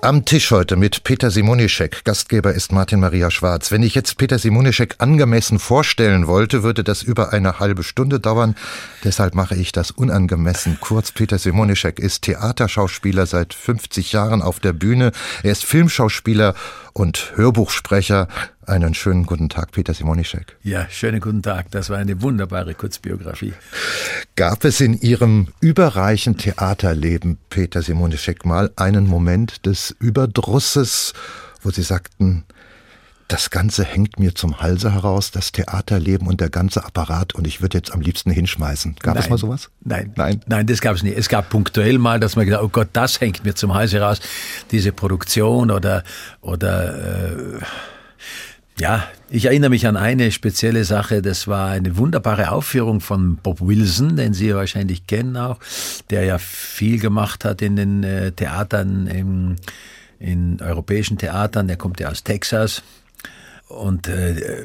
am Tisch heute mit Peter Simonischek. Gastgeber ist Martin Maria Schwarz. Wenn ich jetzt Peter Simonischek angemessen vorstellen wollte, würde das über eine halbe Stunde dauern. Deshalb mache ich das unangemessen kurz. Peter Simonischek ist Theaterschauspieler seit 50 Jahren auf der Bühne. Er ist Filmschauspieler und Hörbuchsprecher. Einen schönen guten Tag, Peter Simonischek. Ja, schönen guten Tag. Das war eine wunderbare Kurzbiografie. Gab es in Ihrem überreichen Theaterleben, Peter Simonischek, mal einen Moment des Überdrusses, wo Sie sagten, das Ganze hängt mir zum Halse heraus, das Theaterleben und der ganze Apparat und ich würde jetzt am liebsten hinschmeißen. Gab Nein. es mal sowas? Nein. Nein. Nein, das gab es nicht. Es gab punktuell mal, dass man gedacht, oh Gott, das hängt mir zum Halse heraus. Diese Produktion oder, oder, äh, ja, ich erinnere mich an eine spezielle Sache. Das war eine wunderbare Aufführung von Bob Wilson, den Sie wahrscheinlich kennen auch, der ja viel gemacht hat in den äh, Theatern, im, in europäischen Theatern. Der kommt ja aus Texas. Und äh, äh,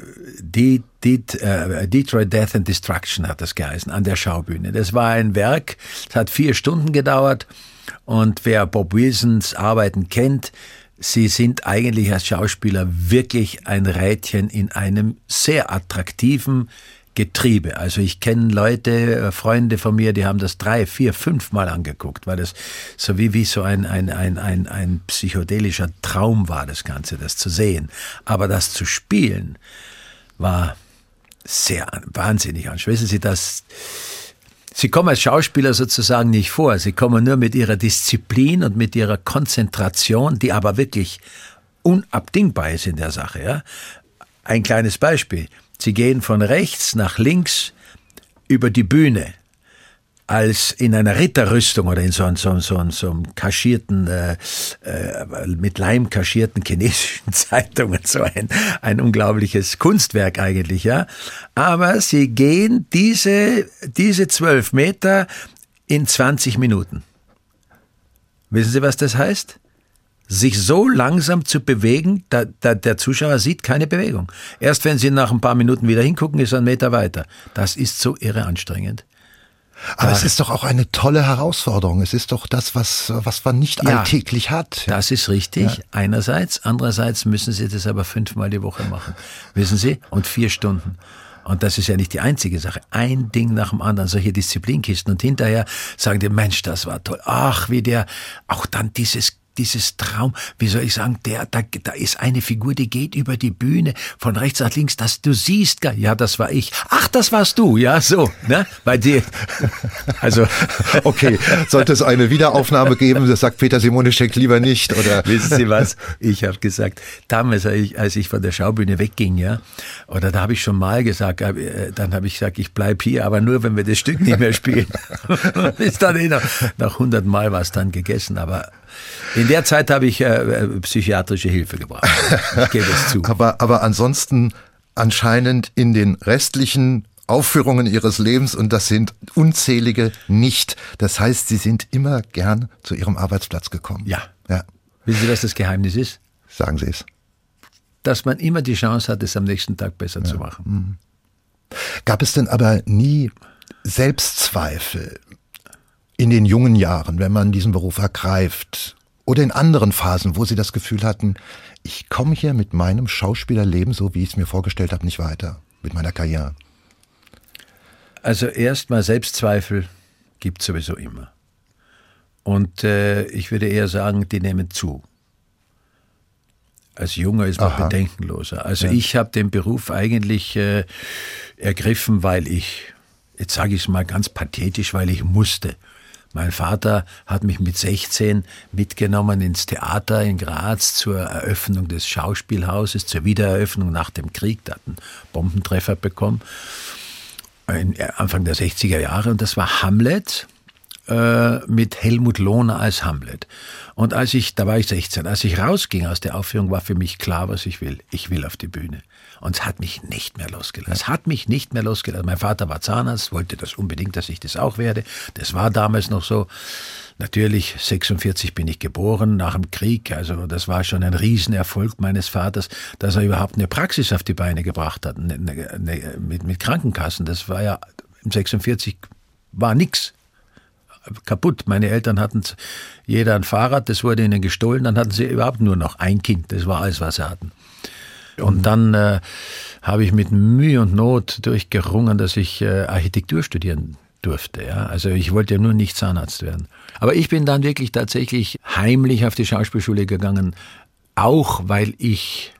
Detroit Death and Destruction hat das geheißen, an der Schaubühne. Das war ein Werk, es hat vier Stunden gedauert. Und wer Bob Wilsons Arbeiten kennt, Sie sind eigentlich als Schauspieler wirklich ein Rädchen in einem sehr attraktiven Getriebe. Also ich kenne Leute, äh, Freunde von mir, die haben das drei, vier, fünf Mal angeguckt, weil das so wie, wie so ein, ein, ein, ein, ein psychedelischer Traum war, das Ganze, das zu sehen. Aber das zu spielen war sehr wahnsinnig anstrengend. Wissen Sie, das, Sie kommen als Schauspieler sozusagen nicht vor. Sie kommen nur mit ihrer Disziplin und mit ihrer Konzentration, die aber wirklich unabdingbar ist in der Sache. Ja? Ein kleines Beispiel. Sie gehen von rechts nach links über die Bühne als in einer Ritterrüstung oder in so, so, so, so einem kaschierten, äh, äh, mit Leim kaschierten chinesischen Zeitungen, so ein, ein unglaubliches Kunstwerk eigentlich, ja. Aber sie gehen diese, diese zwölf Meter in 20 Minuten. Wissen Sie, was das heißt? Sich so langsam zu bewegen, da, da, der Zuschauer sieht keine Bewegung. Erst wenn Sie nach ein paar Minuten wieder hingucken, ist er ein Meter weiter. Das ist so irre anstrengend. Aber es ist doch auch eine tolle Herausforderung. Es ist doch das, was, was man nicht ja, alltäglich hat. Das ist richtig, ja. einerseits. Andererseits müssen Sie das aber fünfmal die Woche machen. Wissen Sie? Und vier Stunden. Und das ist ja nicht die einzige Sache. Ein Ding nach dem anderen, solche Disziplinkisten. Und hinterher sagen die, Mensch, das war toll. Ach, wie der, auch dann dieses dieses Traum, wie soll ich sagen, der, da, da ist eine Figur, die geht über die Bühne von rechts nach links, dass du siehst, ja, das war ich. Ach, das warst du, ja, so, ne, bei dir. Also, okay, sollte es eine Wiederaufnahme geben, das sagt Peter Simonischek lieber nicht, oder? Wissen Sie was? Ich habe gesagt, damals, als ich von der Schaubühne wegging, ja, oder da habe ich schon mal gesagt, äh, dann habe ich gesagt, ich bleib hier, aber nur, wenn wir das Stück nicht mehr spielen. Bis dann eh noch, nach 100 Mal war es dann gegessen, aber in der Zeit habe ich äh, psychiatrische Hilfe gebraucht. Ich gebe es zu. aber, aber ansonsten anscheinend in den restlichen Aufführungen ihres Lebens und das sind unzählige nicht. Das heißt, sie sind immer gern zu ihrem Arbeitsplatz gekommen. Ja. ja. Wissen Sie, was das Geheimnis ist? Sagen Sie es. Dass man immer die Chance hat, es am nächsten Tag besser ja. zu machen. Mhm. Gab es denn aber nie Selbstzweifel in den jungen Jahren, wenn man diesen Beruf ergreift? Oder in anderen Phasen, wo Sie das Gefühl hatten, ich komme hier mit meinem Schauspielerleben, so wie ich es mir vorgestellt habe, nicht weiter, mit meiner Karriere? Also erstmal Selbstzweifel gibt es sowieso immer. Und äh, ich würde eher sagen, die nehmen zu. Als Junger ist man Aha. bedenkenloser. Also ja. ich habe den Beruf eigentlich äh, ergriffen, weil ich, jetzt sage ich es mal ganz pathetisch, weil ich musste. Mein Vater hat mich mit 16 mitgenommen ins Theater in Graz zur Eröffnung des Schauspielhauses, zur Wiedereröffnung nach dem Krieg. Da hat einen Bombentreffer bekommen. Anfang der 60er Jahre und das war Hamlet. äh, mit Helmut Lohner als Hamlet. Und als ich, da war ich 16, als ich rausging aus der Aufführung, war für mich klar, was ich will. Ich will auf die Bühne. Und es hat mich nicht mehr losgelassen. Es hat mich nicht mehr losgelassen. Mein Vater war Zahnarzt, wollte das unbedingt, dass ich das auch werde. Das war damals noch so. Natürlich, 46 bin ich geboren nach dem Krieg. Also das war schon ein Riesenerfolg meines Vaters, dass er überhaupt eine Praxis auf die Beine gebracht hat eine, eine, mit, mit Krankenkassen. Das war ja im 46 war nix kaputt. Meine Eltern hatten jeder ein Fahrrad, das wurde ihnen gestohlen, dann hatten sie überhaupt nur noch ein Kind. Das war alles, was sie hatten. Und dann äh, habe ich mit Mühe und Not durchgerungen, dass ich äh, Architektur studieren durfte. Ja? Also ich wollte ja nur nicht Zahnarzt werden. Aber ich bin dann wirklich tatsächlich heimlich auf die Schauspielschule gegangen, auch weil ich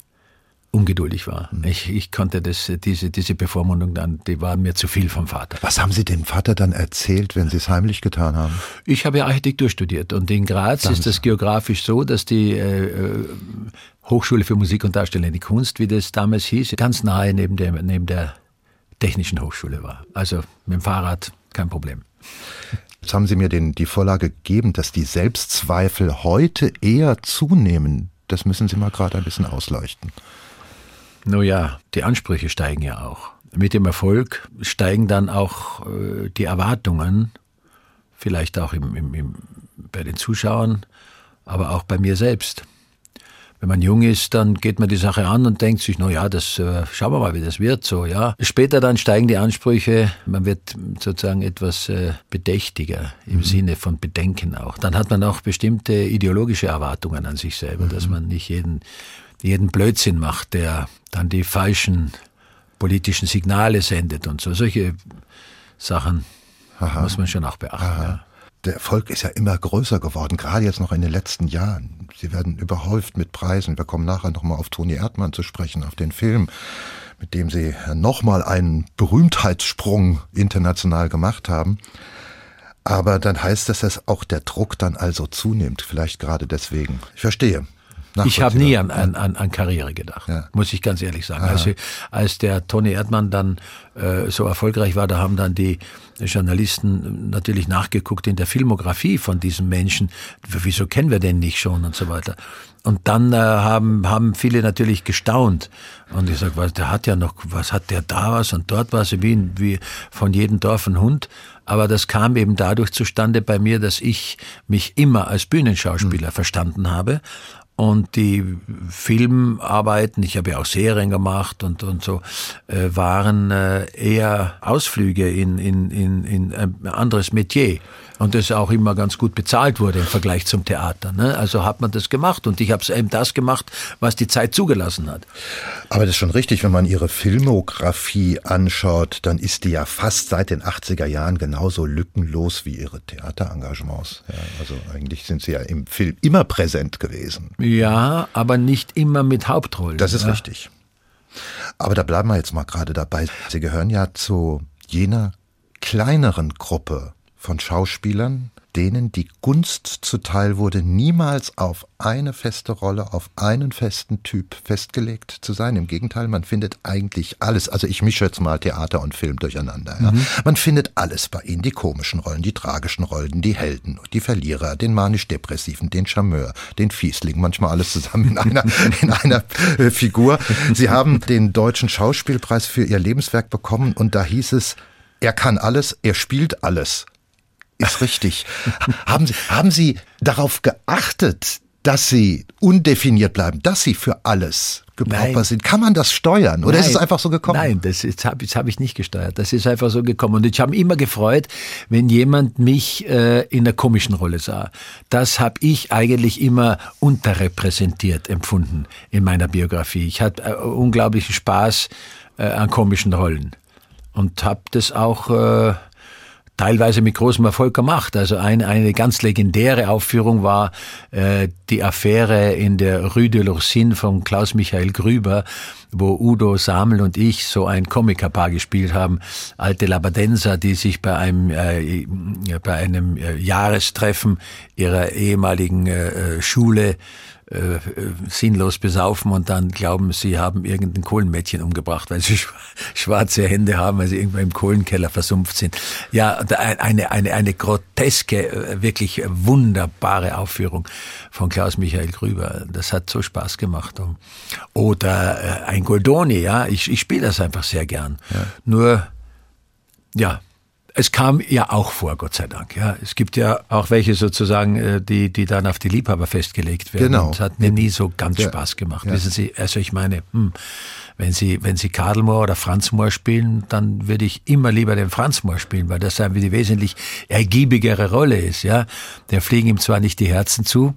ungeduldig war. Mhm. Ich, ich konnte das, diese, diese Bevormundung dann, die war mir zu viel vom Vater. Was haben Sie dem Vater dann erzählt, wenn Sie es heimlich getan haben? Ich habe ja Architektur studiert und in Graz ist das geografisch so, dass die äh, äh, Hochschule für Musik und Darstellende Kunst, wie das damals hieß, ganz nahe neben der, neben der Technischen Hochschule war. Also mit dem Fahrrad kein Problem. Jetzt haben Sie mir den, die Vorlage gegeben, dass die Selbstzweifel heute eher zunehmen. Das müssen Sie mal gerade ein bisschen ausleuchten. Nun ja, die Ansprüche steigen ja auch. Mit dem Erfolg steigen dann auch äh, die Erwartungen, vielleicht auch im, im, im, bei den Zuschauern, aber auch bei mir selbst. Wenn man jung ist, dann geht man die Sache an und denkt sich, na ja, das äh, schauen wir mal, wie das wird, so ja. Später dann steigen die Ansprüche, man wird sozusagen etwas äh, bedächtiger im mhm. Sinne von Bedenken auch. Dann hat man auch bestimmte ideologische Erwartungen an sich selber, mhm. dass man nicht jeden jeden Blödsinn macht, der dann die falschen politischen Signale sendet und so. Solche Sachen Aha. muss man schon auch beachten. Ja. Der Erfolg ist ja immer größer geworden, gerade jetzt noch in den letzten Jahren. Sie werden überhäuft mit Preisen. Wir kommen nachher nochmal auf Toni Erdmann zu sprechen, auf den Film, mit dem Sie nochmal einen Berühmtheitssprung international gemacht haben. Aber dann heißt das, dass auch der Druck dann also zunimmt, vielleicht gerade deswegen. Ich verstehe. Ich habe nie an, an, an, an Karriere gedacht, ja. muss ich ganz ehrlich sagen. Also, als der Tony Erdmann dann äh, so erfolgreich war, da haben dann die Journalisten natürlich nachgeguckt in der Filmografie von diesem Menschen. Wieso kennen wir den nicht schon und so weiter. Und dann äh, haben, haben viele natürlich gestaunt. Und ich sage, was, der hat ja noch, was hat der da was und dort was, wie, wie von jedem Dorf ein Hund. Aber das kam eben dadurch zustande bei mir, dass ich mich immer als Bühnenschauspieler mhm. verstanden habe und die Filmarbeiten, ich habe ja auch Serien gemacht und, und so, äh, waren äh, eher Ausflüge in, in, in, in ein anderes Metier. Und das auch immer ganz gut bezahlt wurde im Vergleich zum Theater. Ne? Also hat man das gemacht und ich habe eben das gemacht, was die Zeit zugelassen hat. Aber das ist schon richtig, wenn man Ihre Filmografie anschaut, dann ist die ja fast seit den 80er Jahren genauso lückenlos wie Ihre Theaterengagements. Ja, also eigentlich sind Sie ja im Film immer präsent gewesen. Ja, aber nicht immer mit Hauptrollen. Das ist ja. richtig. Aber da bleiben wir jetzt mal gerade dabei. Sie gehören ja zu jener kleineren Gruppe von Schauspielern, denen die Gunst zuteil wurde, niemals auf eine feste Rolle, auf einen festen Typ festgelegt zu sein. Im Gegenteil, man findet eigentlich alles. Also ich mische jetzt mal Theater und Film durcheinander. Ja. Mhm. Man findet alles bei ihnen. Die komischen Rollen, die tragischen Rollen, die Helden, die Verlierer, den manisch-depressiven, den Charmeur, den Fiesling, manchmal alles zusammen in einer, in einer äh, Figur. Sie haben den Deutschen Schauspielpreis für ihr Lebenswerk bekommen und da hieß es, er kann alles, er spielt alles ist richtig. haben, Sie, haben Sie darauf geachtet, dass Sie undefiniert bleiben, dass Sie für alles gebrauchbar Nein. sind? Kann man das steuern oder Nein. ist es einfach so gekommen? Nein, das, habe hab ich nicht gesteuert. Das ist einfach so gekommen. Und ich habe immer gefreut, wenn jemand mich äh, in der komischen Rolle sah. Das habe ich eigentlich immer unterrepräsentiert empfunden in meiner Biografie. Ich hatte äh, unglaublichen Spaß äh, an komischen Rollen und habe das auch äh, teilweise mit großem Erfolg gemacht. Also eine, eine ganz legendäre Aufführung war äh, die Affäre in der Rue de l'Orsine von Klaus-Michael Grüber, wo Udo Samel und ich so ein Komikerpaar gespielt haben, alte Labadenser, die sich bei einem, äh, bei einem äh, Jahrestreffen ihrer ehemaligen äh, Schule äh, sinnlos besaufen und dann glauben, sie haben irgendein Kohlenmädchen umgebracht, weil sie schwarze Hände haben, weil sie irgendwo im Kohlenkeller versumpft sind. Ja, eine, eine, eine groteske, äh, wirklich wunderbare Aufführung von Klaus Michael Grüber. Das hat so Spaß gemacht. Oder äh, ein Goldoni, ja, ich, ich spiele das einfach sehr gern. Ja. Nur, ja, es kam ja auch vor, Gott sei Dank. Ja, es gibt ja auch welche sozusagen, äh, die, die dann auf die Liebhaber festgelegt werden. Genau. Das hat mir nie so ganz ja. Spaß gemacht. Ja. Wissen Sie, also ich meine, hm, wenn Sie, wenn Sie Kadelmoor oder Franz Moor spielen, dann würde ich immer lieber den Franz Moor spielen, weil das eine die wesentlich ergiebigere Rolle ist. Ja, der fliegen ihm zwar nicht die Herzen zu,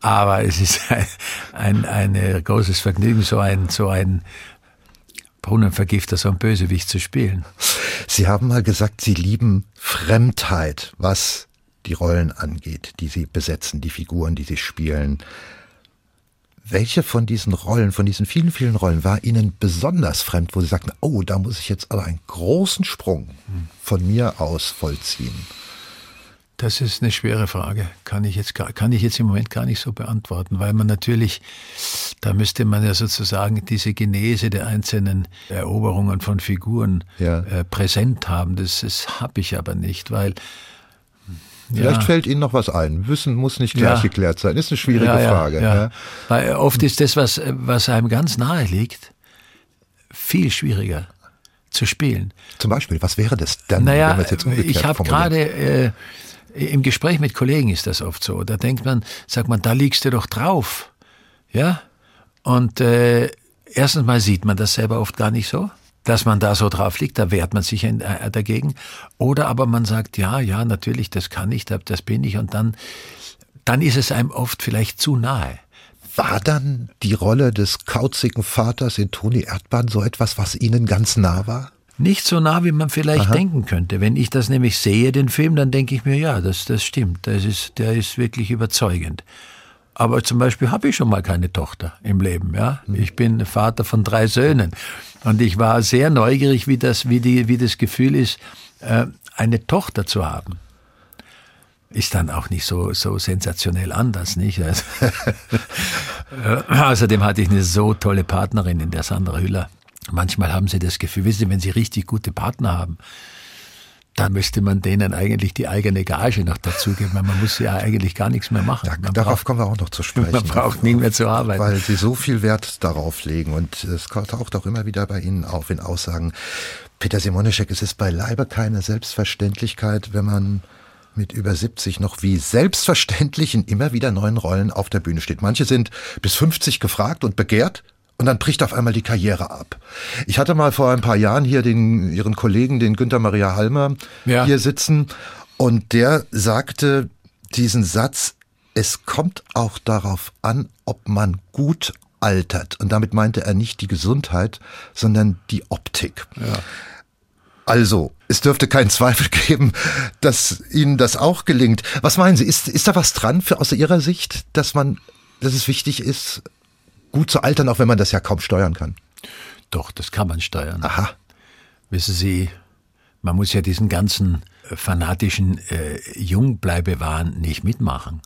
aber es ist ein, ein, ein großes Vergnügen, so ein, so ein Brunnenvergifter, so ein Bösewicht zu spielen. Sie haben mal gesagt, Sie lieben Fremdheit, was die Rollen angeht, die Sie besetzen, die Figuren, die Sie spielen. Welche von diesen Rollen, von diesen vielen, vielen Rollen war Ihnen besonders fremd, wo Sie sagten, oh, da muss ich jetzt aber einen großen Sprung von mir aus vollziehen? Das ist eine schwere Frage. Kann ich jetzt, kann ich jetzt im Moment gar nicht so beantworten, weil man natürlich, da müsste man ja sozusagen diese Genese der einzelnen Eroberungen von Figuren ja. äh, präsent haben. Das, das habe ich aber nicht, weil Vielleicht ja. fällt Ihnen noch was ein. Wissen muss nicht gleich ja. geklärt sein. Ist eine schwierige Frage. Weil oft ist das, was, was einem ganz nahe liegt, viel schwieriger zu spielen. Zum Beispiel, was wäre das dann, naja, wenn jetzt Ich habe gerade äh, im Gespräch mit Kollegen ist das oft so. Da denkt man, sagt man, da liegst du doch drauf. Ja? Und äh, erstens mal sieht man das selber oft gar nicht so, dass man da so drauf liegt, da wehrt man sich äh, dagegen. Oder aber man sagt, ja, ja, natürlich, das kann ich, das bin ich. Und dann, dann ist es einem oft vielleicht zu nahe. War dann die Rolle des kauzigen Vaters in Toni Erdmann so etwas, was Ihnen ganz nah war? Nicht so nah, wie man vielleicht Aha. denken könnte. Wenn ich das nämlich sehe, den Film, dann denke ich mir, ja, das, das stimmt. Das ist, der ist wirklich überzeugend. Aber zum Beispiel habe ich schon mal keine Tochter im Leben. Ja? Hm. Ich bin Vater von drei Söhnen. Und ich war sehr neugierig, wie das, wie die, wie das Gefühl ist, äh, eine Tochter zu haben. Ist dann auch nicht so, so sensationell anders, nicht? Also, außerdem hatte ich eine so tolle Partnerin in der Sandra Hüller. Manchmal haben sie das Gefühl, wissen Sie, wenn sie richtig gute Partner haben, dann müsste man denen eigentlich die eigene Gage noch dazugeben, weil man muss ja eigentlich gar nichts mehr machen. Ja, darauf braucht, kommen wir auch noch zu sprechen. Man braucht nie mehr zu arbeiten. Weil sie so viel Wert darauf legen und es taucht auch immer wieder bei Ihnen auf in Aussagen. Peter Simonischek, es ist beileibe keine Selbstverständlichkeit, wenn man mit über 70 noch wie selbstverständlich in immer wieder neuen Rollen auf der Bühne steht. Manche sind bis 50 gefragt und begehrt, und dann bricht auf einmal die Karriere ab. Ich hatte mal vor ein paar Jahren hier den, ihren Kollegen, den Günther Maria Halmer, ja. hier sitzen. Und der sagte diesen Satz, es kommt auch darauf an, ob man gut altert. Und damit meinte er nicht die Gesundheit, sondern die Optik. Ja. Also, es dürfte keinen Zweifel geben, dass Ihnen das auch gelingt. Was meinen Sie, ist, ist da was dran für aus Ihrer Sicht, dass man, dass es wichtig ist, gut zu altern, auch wenn man das ja kaum steuern kann. Doch, das kann man steuern. Aha. Wissen Sie, man muss ja diesen ganzen äh, fanatischen äh, Jungbleibewahn nicht mitmachen.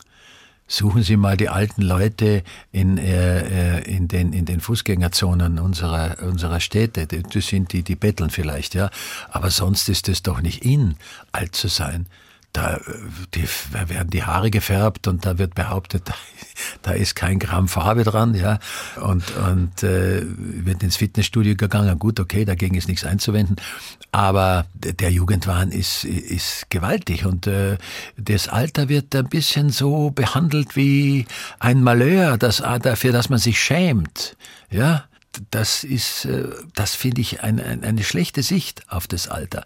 Suchen Sie mal die alten Leute in, äh, äh in, den, in den Fußgängerzonen unserer, unserer Städte. Das sind die, die betteln vielleicht, ja. Aber sonst ist es doch nicht in, alt zu sein da, die, da werden die Haare gefärbt und da wird behauptet, da, da ist kein Gramm Farbe dran, ja, und, und äh, wird ins Fitnessstudio gegangen. Gut, okay, dagegen ist nichts einzuwenden, aber der Jugendwahn ist, ist gewaltig und äh, das Alter wird ein bisschen so behandelt wie ein Malheur, das, dafür, dass man sich schämt, ja. Das ist, äh, das finde ich ein, ein, eine schlechte Sicht auf das Alter.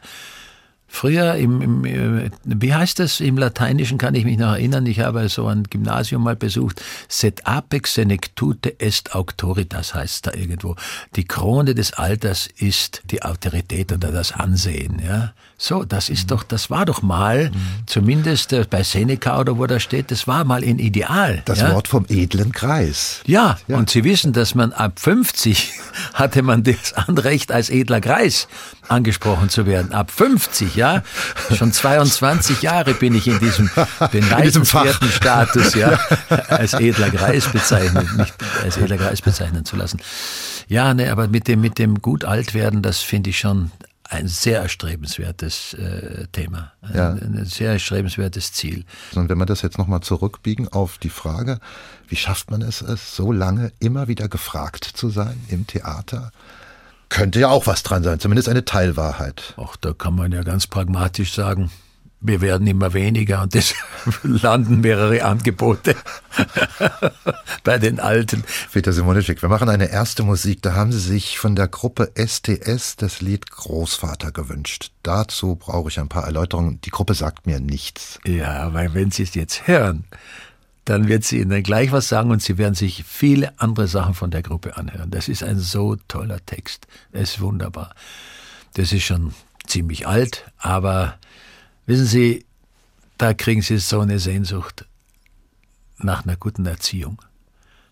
Früher im, im, äh, wie heißt das im Lateinischen, kann ich mich noch erinnern, ich habe so ein Gymnasium mal besucht, set apex senectute est auctoritas heißt da irgendwo. Die Krone des Alters ist die Autorität oder das Ansehen, ja. So, das ist doch, das war doch mal, mhm. zumindest äh, bei Seneca oder wo da steht, das war mal ein Ideal. Das ja? Wort vom edlen Kreis. Ja, ja, und Sie wissen, dass man ab 50 hatte man das Anrecht, als edler Kreis angesprochen zu werden. Ab 50, ja. Schon 22 Jahre bin ich in diesem beneidenswerten Status, ja, als edler Kreis bezeichnet, nicht als edler Kreis bezeichnen zu lassen. Ja, ne, aber mit dem, mit dem gut alt werden, das finde ich schon ein sehr erstrebenswertes äh, Thema, ein, ja. ein, sehr erstrebenswertes Ziel. Und wenn wir das jetzt nochmal zurückbiegen auf die Frage, wie schafft man es, es so lange immer wieder gefragt zu sein im Theater? Könnte ja auch was dran sein, zumindest eine Teilwahrheit. Auch da kann man ja ganz pragmatisch sagen, wir werden immer weniger und deshalb landen mehrere Angebote bei den Alten. Peter Simonischek, wir machen eine erste Musik. Da haben Sie sich von der Gruppe STS das Lied Großvater gewünscht. Dazu brauche ich ein paar Erläuterungen. Die Gruppe sagt mir nichts. Ja, weil wenn Sie es jetzt hören, dann wird sie Ihnen gleich was sagen und Sie werden sich viele andere Sachen von der Gruppe anhören. Das ist ein so toller Text. Es ist wunderbar. Das ist schon ziemlich alt, aber Wissen Sie, da kriegen Sie so eine Sehnsucht nach einer guten Erziehung,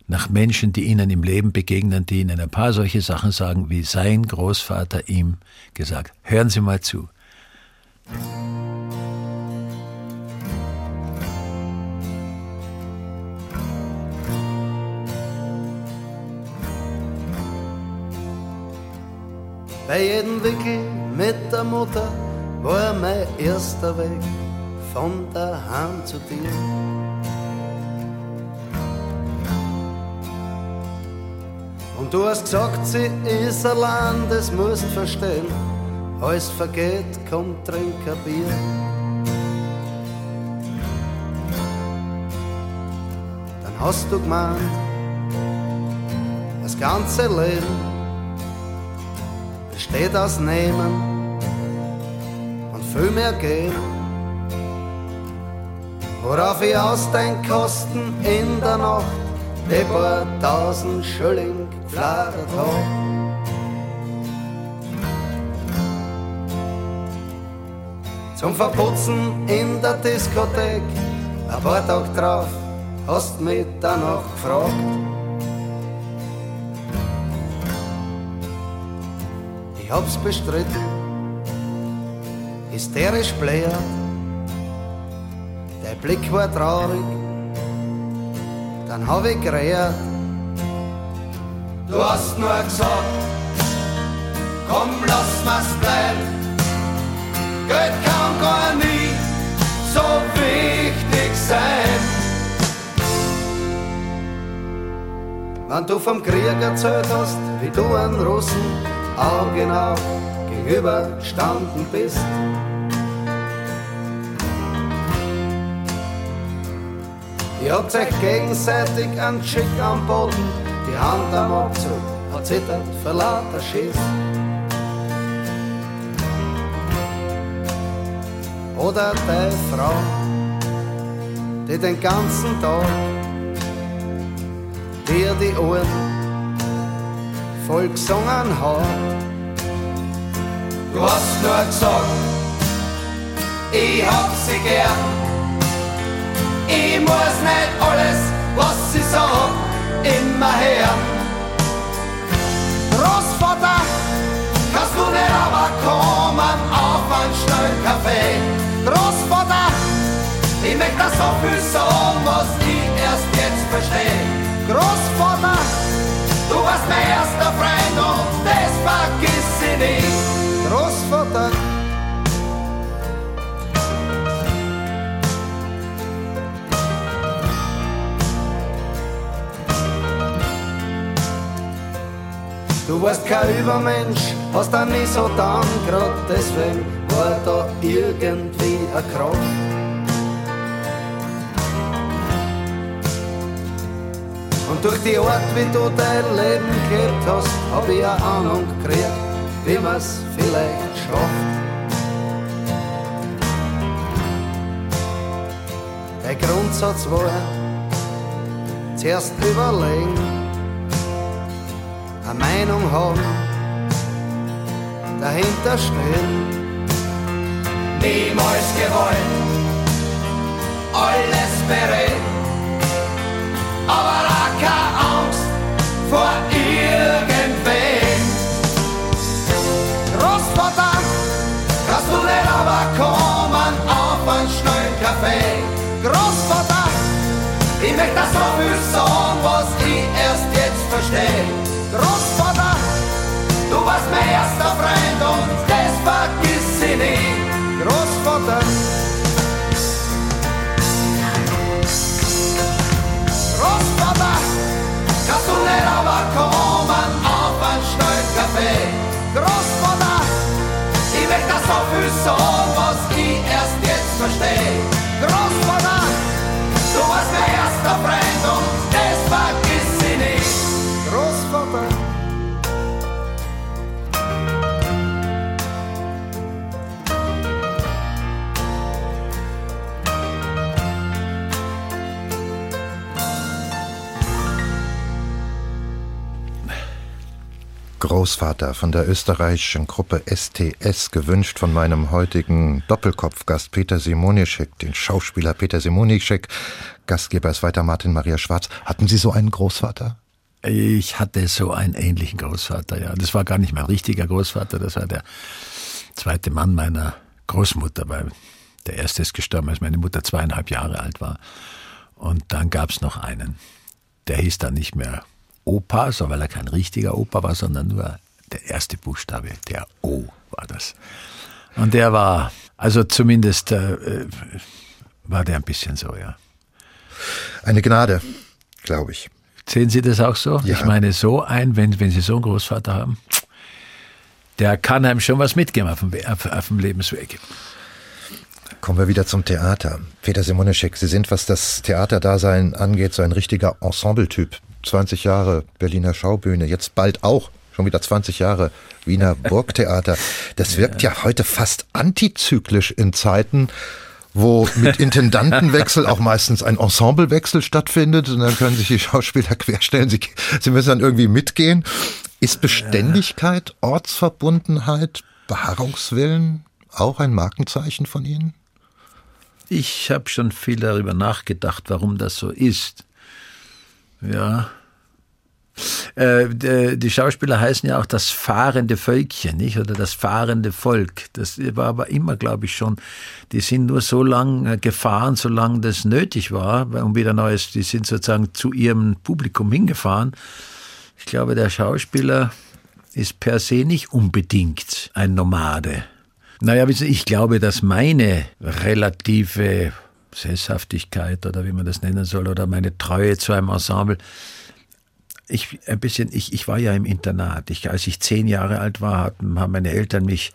nach Menschen, die Ihnen im Leben begegnen, die Ihnen ein paar solche Sachen sagen, wie sein Großvater ihm gesagt. Hören Sie mal zu. Bei jedem Wickel mit der Mutter war mein erster Weg von daheim zu dir. Und du hast gesagt, sie ist allein, das musst verstehen. Alles vergeht, komm, trink ein Bier. Dann hast du gemeint, das ganze Leben besteht aus Nehmen viel mehr geben. Worauf ich ausdenk, kosten in der Nacht die paar tausend Schilling geflattert hab. Zum Verputzen in der Diskothek, ein paar Tage drauf, hast mich danach gefragt. Ich hab's bestritten, hysterisch bläht. Der Blick war traurig, dann hab ich geredet. Du hast nur gesagt, komm, lass mal's bleiben. Geld kann gar nie so wichtig sein. Wenn du vom Krieg erzählt hast, wie du an Russen Augen auf gegenüberstanden bist, Ihr habt euch gegenseitig einen Schick am Boden, die Hand am Abzug hat zittert für lauter Schiss. Oder deine Frau, die den ganzen Tag dir die Ohren voll gesungen hat. Du hast nur gesagt, ich hab sie gern ich muss nicht alles, was sie sagt, immer hören. Großvater, kannst du nicht aber kommen auf einen schnellen Kaffee? Großvater, ich möchte so viel sagen, was ich erst jetzt verstehe. Großvater, du warst mein erster Freund und das vergiss ich nicht. Du warst kein Übermensch, hast auch nie so dann, grad deswegen war da irgendwie eine Kraft. Und durch die Art, wie du dein Leben gelebt hast, hab ich eine Ahnung gekriegt, wie man's vielleicht schafft. Der Grundsatz war, zuerst überlegen, eine Meinung haben, dahinter stehen niemals gewollt. Alles bereit, aber auch keine Angst vor irgendwem. Großvater, kannst du nicht aber kommen auf einen schnellen Kaffee? Großvater, ich möchte das so viel sagen, was ich erst jetzt verstehe. Freund und das vergiss ich nie. Großvater. Großvater, kannst du nicht aber kommen auf einen schnellen Kaffee? Großvater, ich möchte das so viel sagen, was ich erst jetzt verstehe. Großvater von der österreichischen Gruppe STS, gewünscht von meinem heutigen Doppelkopfgast Peter Simonischek, den Schauspieler Peter Simonischek. Gastgeber ist weiter Martin Maria Schwarz. Hatten Sie so einen Großvater? Ich hatte so einen ähnlichen Großvater, ja. Das war gar nicht mein richtiger Großvater, das war der zweite Mann meiner Großmutter, weil der erste ist gestorben, als meine Mutter zweieinhalb Jahre alt war. Und dann gab es noch einen. Der hieß dann nicht mehr Opa, so weil er kein richtiger Opa war, sondern nur der erste Buchstabe, der O war das. Und der war, also zumindest äh, war der ein bisschen so, ja. Eine Gnade, glaube ich. Sehen Sie das auch so? Ja. Ich meine, so ein, wenn, wenn Sie so einen Großvater haben, der kann einem schon was mitgeben auf dem, auf, auf dem Lebensweg. Kommen wir wieder zum Theater. Peter Simonischek, Sie sind, was das Theaterdasein angeht, so ein richtiger Ensembletyp. 20 Jahre Berliner Schaubühne, jetzt bald auch schon wieder 20 Jahre Wiener Burgtheater. Das wirkt ja heute fast antizyklisch in Zeiten, wo mit Intendantenwechsel auch meistens ein Ensemblewechsel stattfindet und dann können sich die Schauspieler querstellen. Sie, sie müssen dann irgendwie mitgehen. Ist Beständigkeit, Ortsverbundenheit, Beharrungswillen auch ein Markenzeichen von Ihnen? Ich habe schon viel darüber nachgedacht, warum das so ist. Ja. Äh, die, Schauspieler heißen ja auch das fahrende Völkchen, nicht? Oder das fahrende Volk. Das war aber immer, glaube ich, schon. Die sind nur so lang äh, gefahren, solange das nötig war, um wieder Neues. Die sind sozusagen zu ihrem Publikum hingefahren. Ich glaube, der Schauspieler ist per se nicht unbedingt ein Nomade. Naja, ich glaube, dass meine relative Sesshaftigkeit oder wie man das nennen soll oder meine Treue zu einem Ensemble, ich ein bisschen, ich, ich war ja im Internat. Ich, als ich zehn Jahre alt war, hatten, haben meine Eltern mich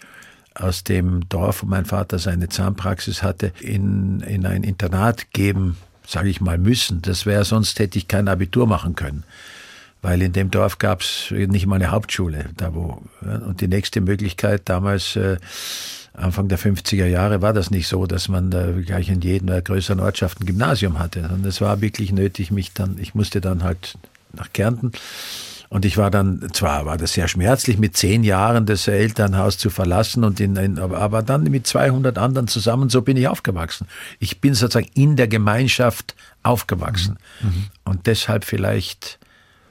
aus dem Dorf, wo mein Vater seine Zahnpraxis hatte, in, in ein Internat geben, sage ich mal, müssen. Das wäre, sonst hätte ich kein Abitur machen können. Weil in dem Dorf gab es nicht mal eine Hauptschule. Da wo, und die nächste Möglichkeit damals, äh, Anfang der 50er Jahre, war das nicht so, dass man da gleich in jeder größeren Ortschaft ein Gymnasium hatte. Und es war wirklich nötig, mich dann, ich musste dann halt nach Kärnten. Und ich war dann, zwar war das sehr schmerzlich, mit zehn Jahren das Elternhaus zu verlassen und in ein, aber, dann mit 200 anderen zusammen, so bin ich aufgewachsen. Ich bin sozusagen in der Gemeinschaft aufgewachsen. Und deshalb vielleicht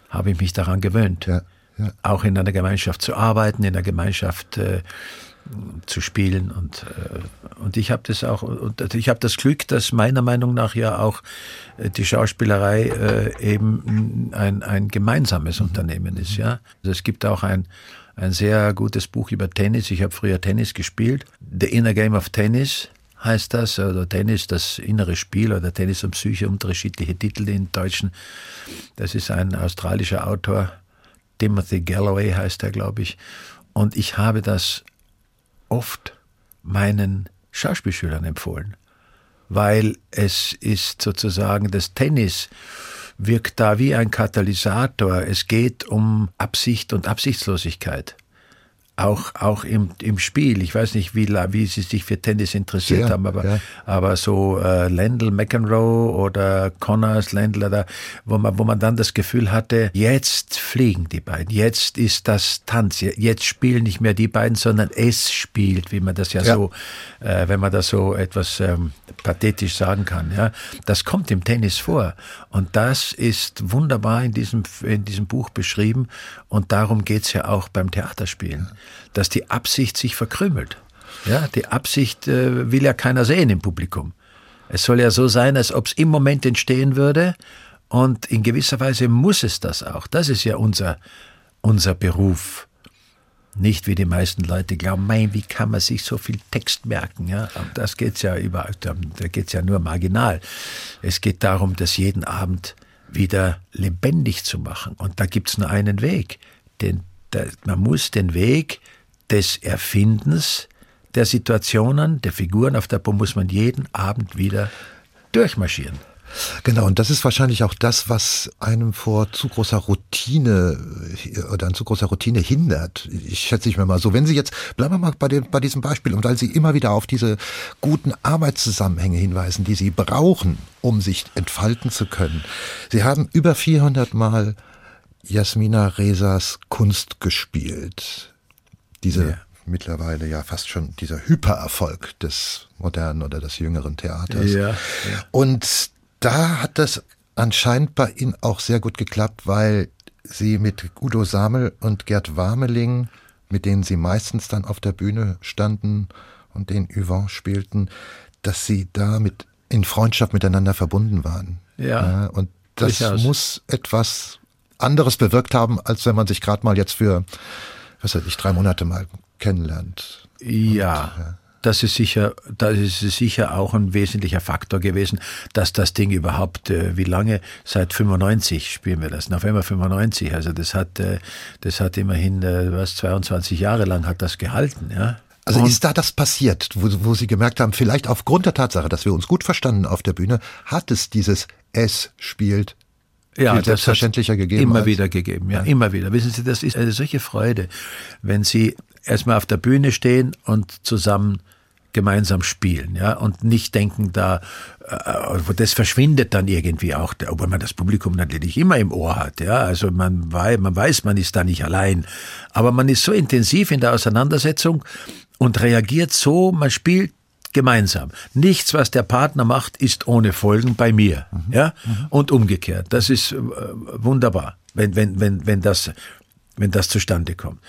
habe ich mich daran gewöhnt, Ja, ja. auch in einer Gemeinschaft zu arbeiten, in einer Gemeinschaft äh, zu spielen und äh, und ich habe das auch und ich habe das Glück, dass meiner Meinung nach ja auch äh, die Schauspielerei äh, eben ein ein gemeinsames Unternehmen ist, ja. Also es gibt auch ein ein sehr gutes Buch über Tennis. Ich habe früher Tennis gespielt. The Inner Game of Tennis heißt das, oder Tennis, das innere Spiel oder Tennis und Psyche, unterschiedliche Titel in Deutschen. Das ist ein australischer Autor, Timothy Galloway heißt er, glaube ich. Und ich habe das oft meinen Schauspielschülern empfohlen, weil es ist sozusagen das Tennis wirkt da wie ein Katalysator. Es geht um Absicht und Absichtslosigkeit. Auch, auch im, im Spiel. Ich weiß nicht, wie, wie Sie sich für Tennis interessiert Sehr, haben, aber, ja. aber so äh, Lendl McEnroe oder Connors Lendl, da, wo, man, wo man dann das Gefühl hatte, jetzt fliegen die beiden, jetzt ist das Tanz, jetzt spielen nicht mehr die beiden, sondern es spielt, wie man das ja, Ja. so, äh, wenn man das so etwas ähm, pathetisch sagen kann. Ja, das kommt im Tennis vor und das ist wunderbar in diesem in diesem Buch beschrieben und darum geht's ja auch beim Theaterspielen, dass die Absicht sich verkrümelt. Ja, die Absicht äh, will ja keiner sehen im Publikum. Es soll ja so sein, als ob es im Moment entstehen würde und in gewisser Weise muss es das auch. Das ist ja unser unser Beruf. Nicht wie die meisten Leute glauben, mein, wie kann man sich so viel Text merken? Ja, Aber das geht's ja überall, da geht's ja nur marginal. Es geht darum, das jeden Abend wieder lebendig zu machen. Und da gibt's nur einen Weg. Den, man muss den Weg des Erfindens der Situationen, der Figuren auf der Bühne muss man jeden Abend wieder durchmarschieren. Genau, und das ist wahrscheinlich auch das, was einem vor zu großer Routine äh, oder an zu großer Routine hindert. Ich schätze ich mir mal so. Wenn Sie jetzt, bleiben wir mal bei, dem, bei diesem Beispiel, und weil Sie immer wieder auf diese guten Arbeitszusammenhänge hinweisen, die Sie brauchen, um sich entfalten zu können. Sie haben über 400 Mal Jasmina Resas Kunst gespielt. Diese Ja. mittlerweile ja fast schon dieser Hypererfolg des modernen oder des jüngeren Theaters. Ja, ja. Und da hat das anscheinend bei Ihnen auch sehr gut geklappt, weil Sie mit Udo Samel und Gerd Warmeling, mit denen Sie meistens dann auf der Bühne standen und den Yvonne spielten, dass Sie da mit in Freundschaft miteinander verbunden waren. Ja, und das durchaus. muss etwas anderes bewirkt haben, als wenn man sich gerade mal jetzt für, was weiß ich, drei Monate mal kennenlernt. Ja, das ist sicher, das ist sicher auch ein wesentlicher Faktor gewesen, dass das Ding überhaupt, äh, wie lange? Seit 95 spielen wir das, November 95. Also das hat, äh, das hat immerhin, äh, was 22 Jahre lang hat das gehalten, ja. Also Und- ist da das passiert, wo, wo Sie gemerkt haben, vielleicht aufgrund der Tatsache, dass wir uns gut verstanden auf der Bühne, hat es dieses Es spielt viel das selbstverständlicher gegeben. Immer als- wieder gegeben, ja, immer wieder. Wissen Sie, das ist eine solche Freude, wenn Sie erstmal auf der Bühne stehen und zusammen gemeinsam spielen, ja, und nicht denken, da, äh, das verschwindet dann irgendwie auch, obwohl man das Publikum natürlich immer im Ohr hat, ja, also man weiß, man weiß, man ist da nicht allein, aber man ist so intensiv in der Auseinandersetzung und reagiert so, man spielt gemeinsam. Nichts, was der Partner macht, ist ohne Folgen bei mir, ja, und umgekehrt. Das ist äh, wunderbar, wenn wenn wenn wenn das wenn das zustande kommt.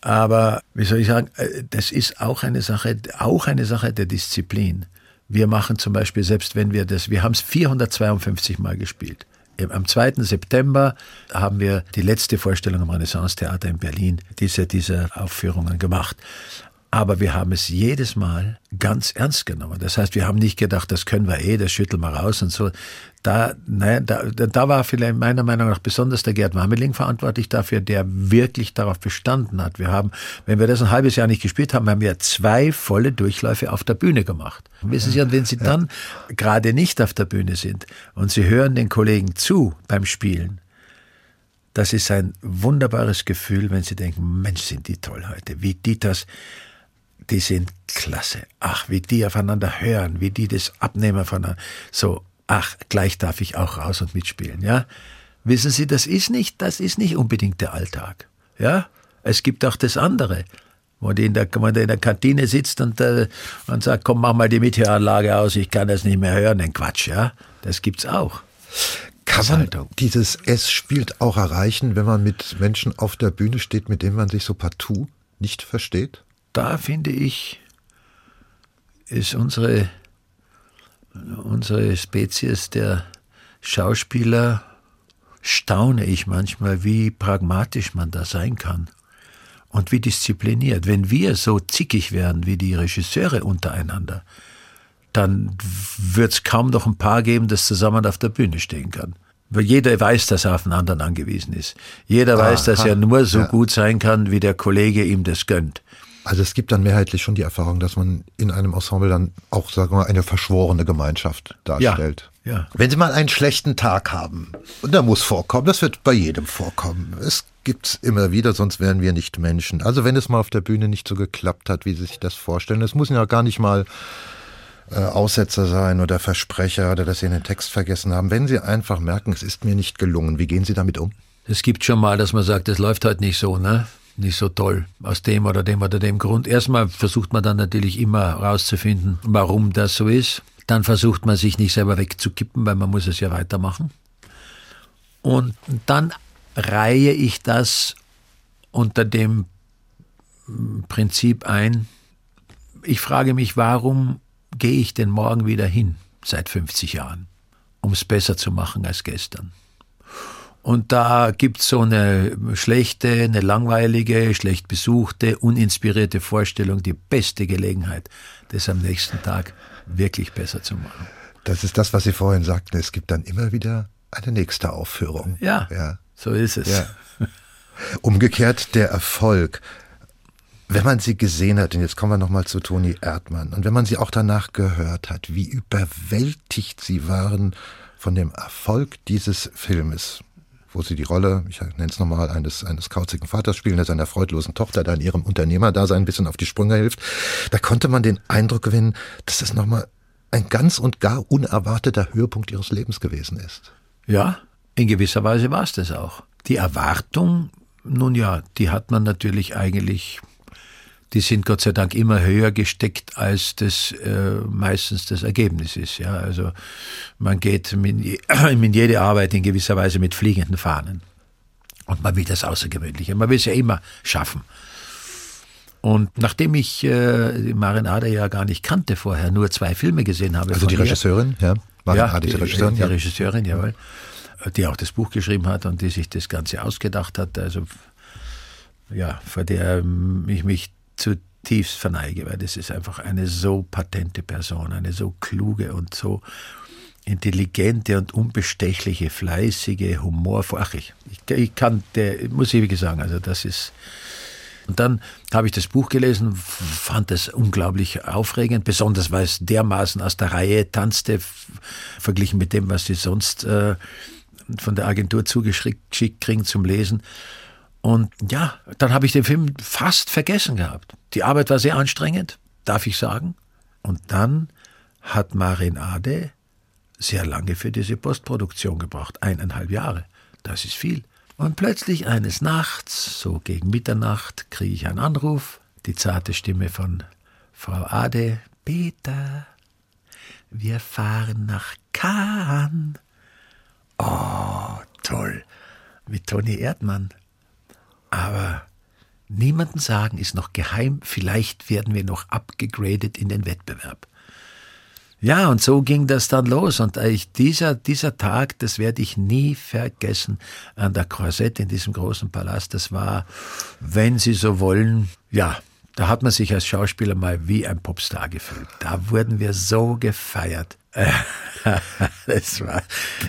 Aber wie soll ich sagen, äh, das ist auch eine Sache, auch eine Sache der Disziplin. Wir machen zum Beispiel, selbst wenn wir das, wir haben es 452 Mal gespielt. Am 2. September haben wir die letzte Vorstellung am Renaissance-Theater in Berlin, diese, diese Aufführungen gemacht. Aber wir haben es jedes Mal ganz ernst genommen. Das heißt, wir haben nicht gedacht, das können wir eh, das schütteln wir raus und so. Da, nein, da, da war vielleicht meiner Meinung nach besonders der Gerd Marmeling verantwortlich dafür, der wirklich darauf bestanden hat. Wir haben, wenn wir das ein halbes Jahr nicht gespielt haben, haben wir zwei volle Durchläufe auf der Bühne gemacht. Und wissen Sie, und wenn Sie dann gerade nicht auf der Bühne sind und Sie hören den Kollegen zu beim Spielen, das ist ein wunderbares Gefühl, wenn Sie denken, Mensch, sind die toll heute, wie die das, die sind klasse. Ach, wie die aufeinander hören, wie die das abnehmen voneinander. So, ach, gleich darf ich auch raus und mitspielen, ja? Wissen Sie, das ist nicht, das ist nicht unbedingt der Alltag, ja? Es gibt auch das andere, wo die in der, wo der in der Kantine sitzt und, äh, und sagt, komm, mach mal die Mithöranlage aus, ich kann das nicht mehr hören, den Quatsch, ja? Das gibt's auch. Kann man dieses Es spielt auch erreichen, wenn man mit Menschen auf der Bühne steht, mit denen man sich so partout nicht versteht? da finde ich, ist unsere, unsere Spezies der Schauspieler, staune ich manchmal, wie pragmatisch man da sein kann und wie diszipliniert. Wenn wir so zickig wären wie die Regisseure untereinander, dann wird es kaum noch ein Paar geben, das zusammen auf der Bühne stehen kann. Weil jeder weiß, dass er auf den anderen angewiesen ist. Jeder weiß, dass Aha, er nur so ja. gut sein kann, wie der Kollege ihm das gönnt. Also es gibt dann mehrheitlich schon die Erfahrung, dass man in einem Ensemble dann auch, sagen wir mal, eine verschworene Gemeinschaft darstellt. Ja. Wenn Sie mal einen schlechten Tag haben, und da muss vorkommen, das wird bei jedem vorkommen. Es gibt's immer wieder, sonst wären wir nicht Menschen. Also wenn es mal auf der Bühne nicht so geklappt hat, wie Sie sich das vorstellen, es muss ja gar nicht mal äh, Aussetzer sein oder Versprecher oder dass Sie einen Text vergessen haben. Wenn Sie einfach merken, es ist mir nicht gelungen, wie gehen Sie damit um? Es gibt schon mal, dass man sagt, es läuft halt nicht so, ne? Nicht so toll. Aus dem oder dem oder dem Grund. Erstmal versucht man dann natürlich immer herauszufinden, warum das so ist. Dann versucht man sich nicht selber wegzukippen, weil man muss es ja weitermachen. Und dann reihe ich das unter dem Prinzip ein. Ich frage mich, warum gehe ich denn morgen wieder hin, seit 50 Jahren, um es besser zu machen als gestern? Und da gibt's so eine schlechte, eine langweilige, schlecht besuchte, uninspirierte Vorstellung, die beste Gelegenheit, das am nächsten Tag wirklich besser zu machen. Das ist das, was Sie vorhin sagten. Es gibt dann immer wieder eine nächste Aufführung. Ja, Ja. so ist es. Ja. Umgekehrt der Erfolg. Wenn man sie gesehen hat, und jetzt kommen wir nochmal zu Toni Erdmann, und wenn man sie auch danach gehört hat, wie überwältigt sie waren von dem Erfolg dieses Filmes, wo sie die Rolle, ich nenne es nochmal, eines, eines kauzigen Vaters spielen, der seiner freudlosen Tochter da in ihrem Unternehmerdasein ein bisschen auf die Sprünge hilft, da konnte man den Eindruck gewinnen, dass das nochmal ein ganz und gar unerwarteter Höhepunkt ihres Lebens gewesen ist. Ja, in gewisser Weise war es das auch. Die Erwartung, nun ja, die hat man natürlich eigentlich, die sind Gott sei Dank immer höher gesteckt, als das äh, meistens das Ergebnis ist. Ja, also man geht in, je- in jede Arbeit in gewisser Weise mit fliegenden Fahnen. Und man will das Außergewöhnliche. Man will es ja immer schaffen. Und nachdem ich äh, die Marinade ja gar nicht kannte vorher, nur zwei Filme gesehen habe. Also die ihr, Regisseurin, ja, war ja, ja, die, die Regisseurin, die ja. Regisseurin, jawohl. Die auch das Buch geschrieben hat und die sich das Ganze ausgedacht hat. Also, ja, vor der ähm, ich mich zutiefst verneige, weil das ist einfach eine so patente Person, eine so kluge und so intelligente und unbestechliche, fleißige, humorvoll. Ach, ich, ich, kann, der, muss ich wirklich sagen, also das ist, und dann habe ich das Buch gelesen, fand es unglaublich aufregend, besonders weil es dermaßen aus der Reihe tanzte, verglichen mit dem, was sie sonst äh, von der Agentur zugeschickt kriegen zum Lesen. Und ja, dann habe ich den Film fast vergessen gehabt. Die Arbeit war sehr anstrengend, darf ich sagen. Und dann hat Marin Ade sehr lange für diese Postproduktion gebraucht, eineinhalb Jahre. Das ist viel. Und plötzlich eines Nachts, so gegen Mitternacht, kriege ich einen Anruf, die zarte Stimme von Frau Ade. Peter, wir fahren nach Cannes. Oh, toll. Mit Toni Erdmann. Aber niemanden sagen ist noch geheim, vielleicht werden wir noch abgegradet in den Wettbewerb. Ja, und so ging das dann los. Und ich, dieser, dieser Tag, das werde ich nie vergessen, an der Croisette in diesem großen Palast, das war, wenn Sie so wollen, ja, da hat man sich als Schauspieler mal wie ein Popstar gefühlt. Da wurden wir so gefeiert. das war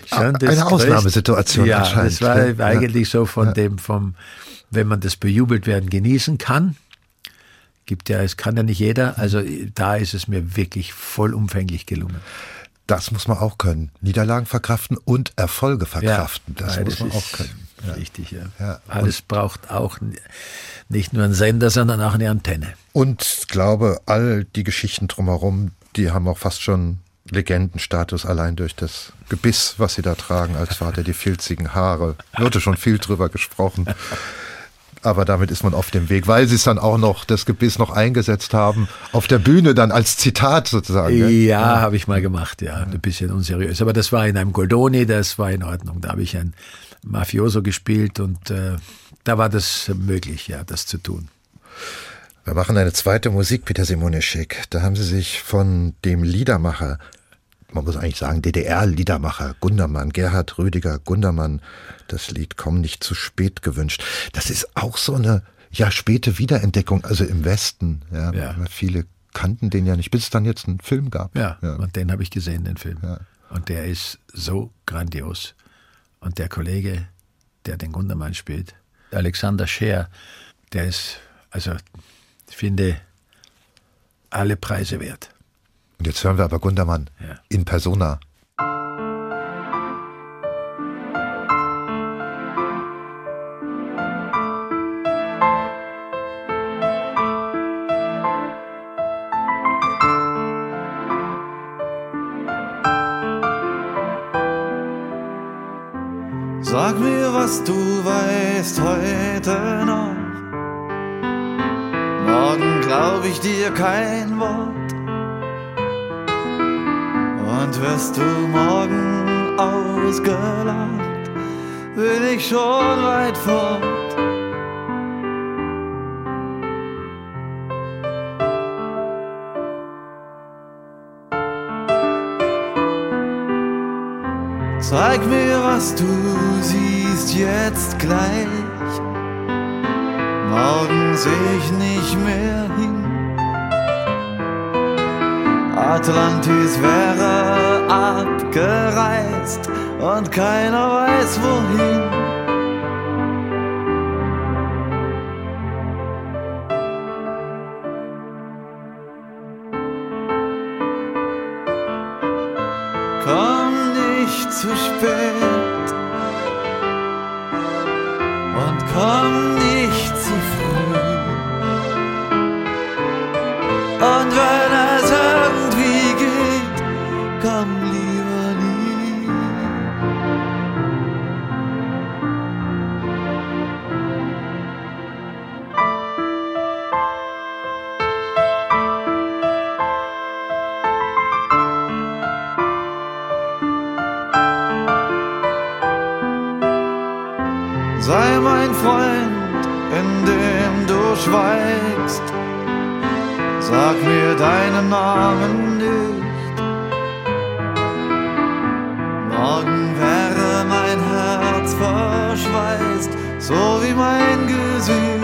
schon das Eine Ausnahmesituation Ja, das war ne? Ja. eigentlich so von dem, vom, wenn man das bejubelt werden genießen kann, gibt ja, es kann ja nicht jeder, also da ist es mir wirklich vollumfänglich gelungen. Das muss man auch können. Niederlagen verkraften und Erfolge verkraften. das beides muss man auch können. Ja. Richtig, ja. Ja, Alles braucht auch nicht nur einen Sender, sondern auch eine Antenne. Und ich glaube, all die Geschichten drumherum, die haben auch fast schon Legendenstatus allein durch das Gebiss, was sie da tragen als Vater, die filzigen Haare. Wurde schon viel drüber gesprochen. Aber damit ist man auf dem Weg, weil sie es dann auch noch, das Gebiss noch eingesetzt haben, auf der Bühne dann als Zitat sozusagen. gell? Ja, habe ich mal gemacht, ja. Ein bisschen unseriös. Aber das war in einem Goldoni, das war in Ordnung. Da habe ich ein Mafioso gespielt und äh, da war das möglich, ja, das zu tun. Wir machen eine zweite Musik, Peter Simonischek. Da haben Sie sich von dem Liedermacher, man muss eigentlich sagen DDR-Liedermacher, Gundermann, Gerhard Rüdiger Gundermann, das Lied Komm nicht zu spät gewünscht. Das ist auch so eine, ja, späte Wiederentdeckung, also im Westen. Ja, Ja. Viele kannten den ja nicht, bis es dann jetzt einen Film gab. Ja, ja. und den habe ich gesehen, den Film. Ja. Und der ist so grandios. Und der Kollege, der den Gundermann spielt, Alexander Scheer, der ist, also ich finde, alle Preise wert. Und jetzt hören wir aber Gundermann ja. in Persona. Sag mir, was du weißt heute noch. Morgen glaub ich dir kein Wort. Und wirst du morgen ausgelacht, bin ich schon weit fort. Zeig mir, was du siehst jetzt gleich. Morgen seh ich nicht mehr hin. Atlantis wäre abgereist und keiner weiß wohin. Wäre mein Herz verschweißt, so wie mein Gesicht.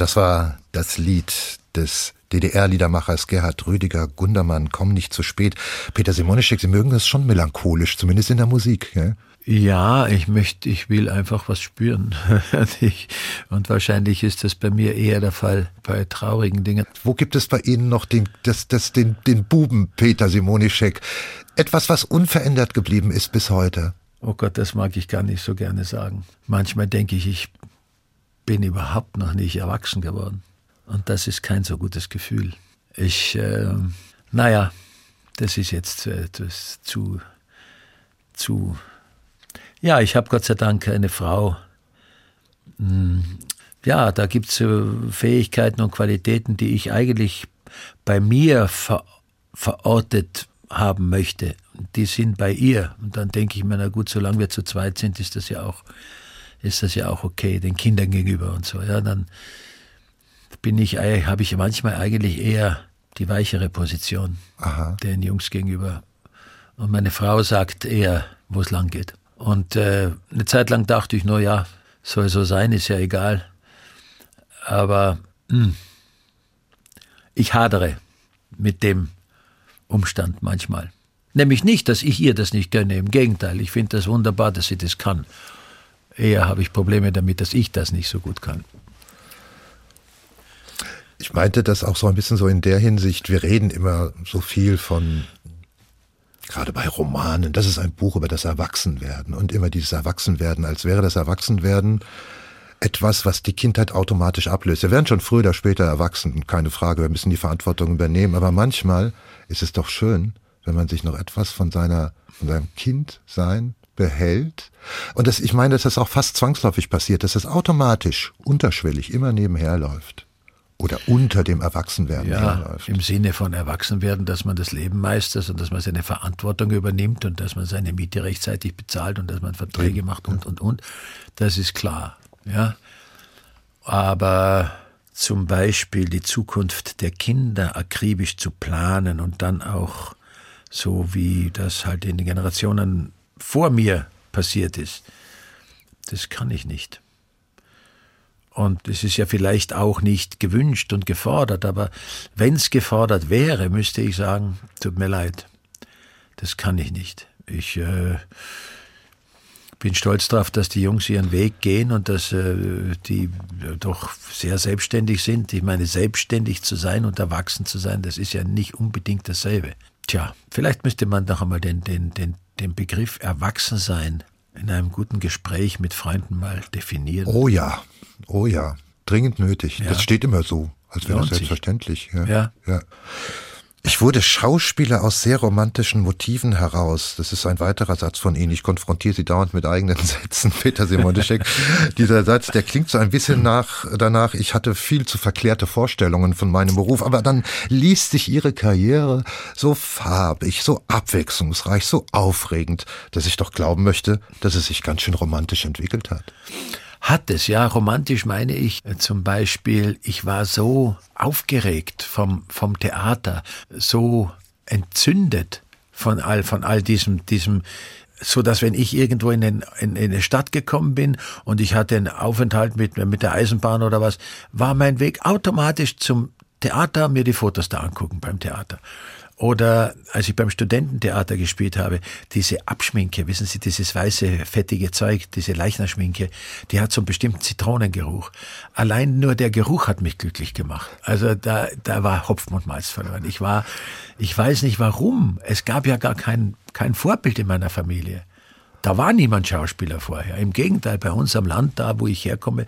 Und das war das Lied des DDR-Liedermachers Gerhard Rüdiger Gundermann, Komm nicht zu spät. Peter Simonischek, Sie mögen das schon melancholisch, zumindest in der Musik. Ja? Ja, ich möchte, ich will einfach was spüren. Ich- Und wahrscheinlich ist das bei mir eher der Fall bei traurigen Dingen. Wo gibt es bei Ihnen noch den, das, das, den, den Buben Peter Simonischek? Etwas, was unverändert geblieben ist bis heute. Oh Gott, das mag ich gar nicht so gerne sagen. Manchmal denke ich, ich bin überhaupt noch nicht erwachsen geworden. Und das ist kein so gutes Gefühl. Ich, äh, naja, das ist jetzt äh, das zu, zu. Ja, ich habe Gott sei Dank eine Frau. Hm, Ja, da gibt es äh, Fähigkeiten und Qualitäten, die ich eigentlich bei mir ver verortet haben möchte. Die sind bei ihr. Und dann denke ich mir, na gut, solange wir zu zweit sind, ist das ja auch, ist das ja auch okay, den Kindern gegenüber und so. Ja, dann bin ich, habe ich manchmal eigentlich eher die weichere Position Aha. den Jungs gegenüber. Und meine Frau sagt eher, wo es lang geht. Und äh, eine Zeit lang dachte ich, nur ja, soll so sein, ist ja egal. Aber mh, ich hadere mit dem Umstand manchmal. Nämlich nicht, dass ich ihr das nicht gönne, im Gegenteil, ich finde das wunderbar, dass sie das kann. Eher habe ich Probleme damit, dass ich das nicht so gut kann. Ich meinte das auch so ein bisschen so in der Hinsicht, wir reden immer so viel von, gerade bei Romanen, das ist ein Buch über das Erwachsenwerden und immer dieses Erwachsenwerden, als wäre das Erwachsenwerden etwas, was die Kindheit automatisch ablöst. Wir werden schon früher oder später erwachsen, keine Frage, wir müssen die Verantwortung übernehmen, aber manchmal ist es doch schön, wenn man sich noch etwas von seiner, von seinem Kindsein behält. Und das, ich meine, dass das auch fast zwangsläufig passiert, dass das automatisch, unterschwellig immer nebenher läuft. Oder unter dem Erwachsenwerden Ja, herläuft. im Sinne von Erwachsenwerden, dass man das Leben meistert und dass man seine Verantwortung übernimmt und dass man seine Miete rechtzeitig bezahlt und dass man Verträge macht und, und, und. Das ist klar. Ja. Aber zum Beispiel die Zukunft der Kinder akribisch zu planen und dann auch so wie das halt in den Generationen vor mir passiert ist, das kann ich nicht. Und es ist ja vielleicht auch nicht gewünscht und gefordert, aber wenn es gefordert wäre, müsste ich sagen, tut mir leid, das kann ich nicht. Ich äh, bin stolz darauf, dass die Jungs ihren Weg gehen und dass äh, die doch sehr selbstständig sind. Ich meine, selbstständig zu sein und erwachsen zu sein, das ist ja nicht unbedingt dasselbe. Tja, vielleicht müsste man doch einmal den, den, den, den Begriff Erwachsensein in einem guten Gespräch mit Freunden mal definieren. Oh ja, oh ja, dringend nötig. Ja. Das steht immer so, als wäre das selbstverständlich. Ja. Ja. ja. Ich wurde Schauspieler aus sehr romantischen Motiven heraus. Das ist ein weiterer Satz von Ihnen. Ich konfrontiere Sie dauernd mit eigenen Sätzen, Peter Simonischek. Dieser Satz, der klingt so ein bisschen nach, danach, ich hatte viel zu verklärte Vorstellungen von meinem Beruf, aber dann liest sich Ihre Karriere so farbig, so abwechslungsreich, so aufregend, dass ich doch glauben möchte, dass es sich ganz schön romantisch entwickelt hat. Hat es, ja. Romantisch meine ich äh, zum Beispiel, ich war so aufgeregt vom, vom Theater, so entzündet von all, von all diesem, diesem, so dass wenn ich irgendwo in, den, in, in eine Stadt gekommen bin und ich hatte einen Aufenthalt mit, mit der Eisenbahn oder was, war mein Weg automatisch zum Theater, mir die Fotos da angucken beim Theater. Oder als ich beim Studententheater gespielt habe, diese Abschminke, wissen Sie, dieses weiße, fettige Zeug, diese Leichnerschminke, die hat so einen bestimmten Zitronengeruch. Allein nur der Geruch hat mich glücklich gemacht. Also da, da war Hopfen und Malz verloren. Ich war, ich weiß nicht warum. Es gab ja gar kein, kein Vorbild in meiner Familie. Da war niemand Schauspieler vorher. Im Gegenteil, bei uns am Land, da wo ich herkomme,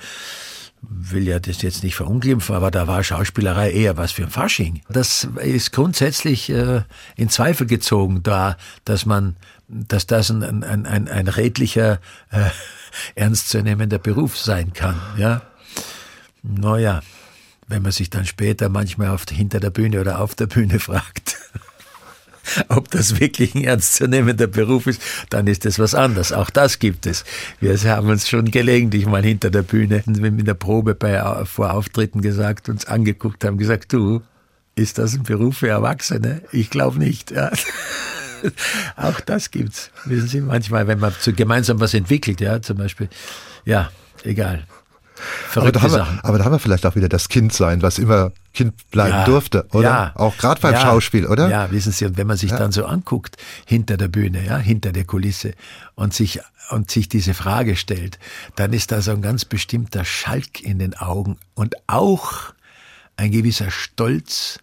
will ja das jetzt nicht verunglimpfen, aber da war Schauspielerei eher was für ein Fasching. Das ist grundsätzlich äh, in Zweifel gezogen, da, dass man, dass das ein, ein, ein, ein redlicher, äh, ernstzunehmender Beruf sein kann, ja. Naja, wenn man sich dann später manchmal auf, hinter der Bühne oder auf der Bühne fragt, ob das wirklich ein ernstzunehmender Beruf ist, dann ist das was anderes. Auch das gibt es. Wir haben uns schon gelegentlich mal hinter der Bühne in der Probe bei, vor Auftritten gesagt, uns angeguckt haben, gesagt, du, ist das ein Beruf für Erwachsene? Ich glaube nicht. Ja. Auch das gibt's. Wissen Sie, manchmal, wenn man gemeinsam was entwickelt, ja, zum Beispiel, ja, egal. Aber Verrückte da, haben Sachen. wir, aber da haben wir vielleicht auch wieder das Kind sein, was immer Kind bleiben Ja, durfte, oder? ja. Auch gerade beim Ja, Schauspiel, oder? Ja, wissen Sie, und wenn man sich dann so anguckt, hinter der Bühne, ja, hinter der Kulisse und sich, und sich diese Frage stellt, dann ist da so ein ganz bestimmter Schalk in den Augen und auch ein gewisser Stolz,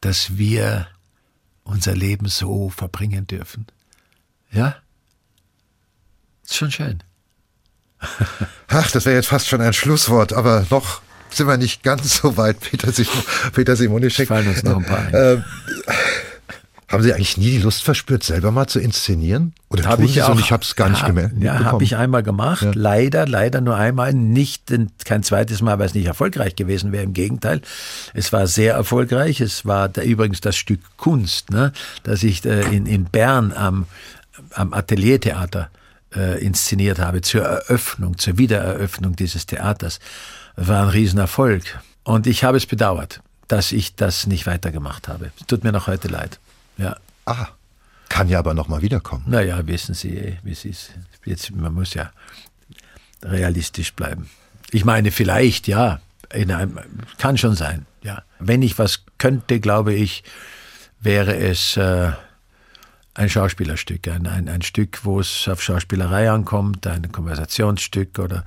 dass wir unser Leben so verbringen dürfen. Ja? Ist schon schön. Ach, das wäre jetzt fast schon ein Schlusswort, aber noch sind wir nicht ganz so weit, Peter, Sim Peter Simonischek. Fallen uns noch ein paar ein. Äh, haben Sie eigentlich nie die Lust verspürt, selber mal zu inszenieren? Oder Hab tun ich Sie ja so? auch- Und ich habe es gar nicht ja, gemerkt. Ja, habe ich einmal gemacht. Leider, leider nur einmal. Nicht kein zweites Mal, weil es nicht erfolgreich gewesen wäre. Im Gegenteil, es war sehr erfolgreich. Es war da übrigens das Stück Kunst, ne, das ich äh, in, in Bern am, am Ateliertheater äh, inszeniert habe zur Eröffnung, zur Wiedereröffnung dieses Theaters. War ein Riesenerfolg. Und ich habe es bedauert, dass ich das nicht weitergemacht habe. Tut mir noch heute leid. Ja. Ah, kann ja aber noch mal wiederkommen. Naja, wissen Sie, wie es ist. Jetzt, man muss ja realistisch bleiben. Ich meine, vielleicht, ja. In einem, kann schon sein, ja. Wenn ich was könnte, glaube ich, wäre es äh, ein Schauspielerstück, ein, ein, ein Stück, wo es auf Schauspielerei ankommt, ein Konversationsstück oder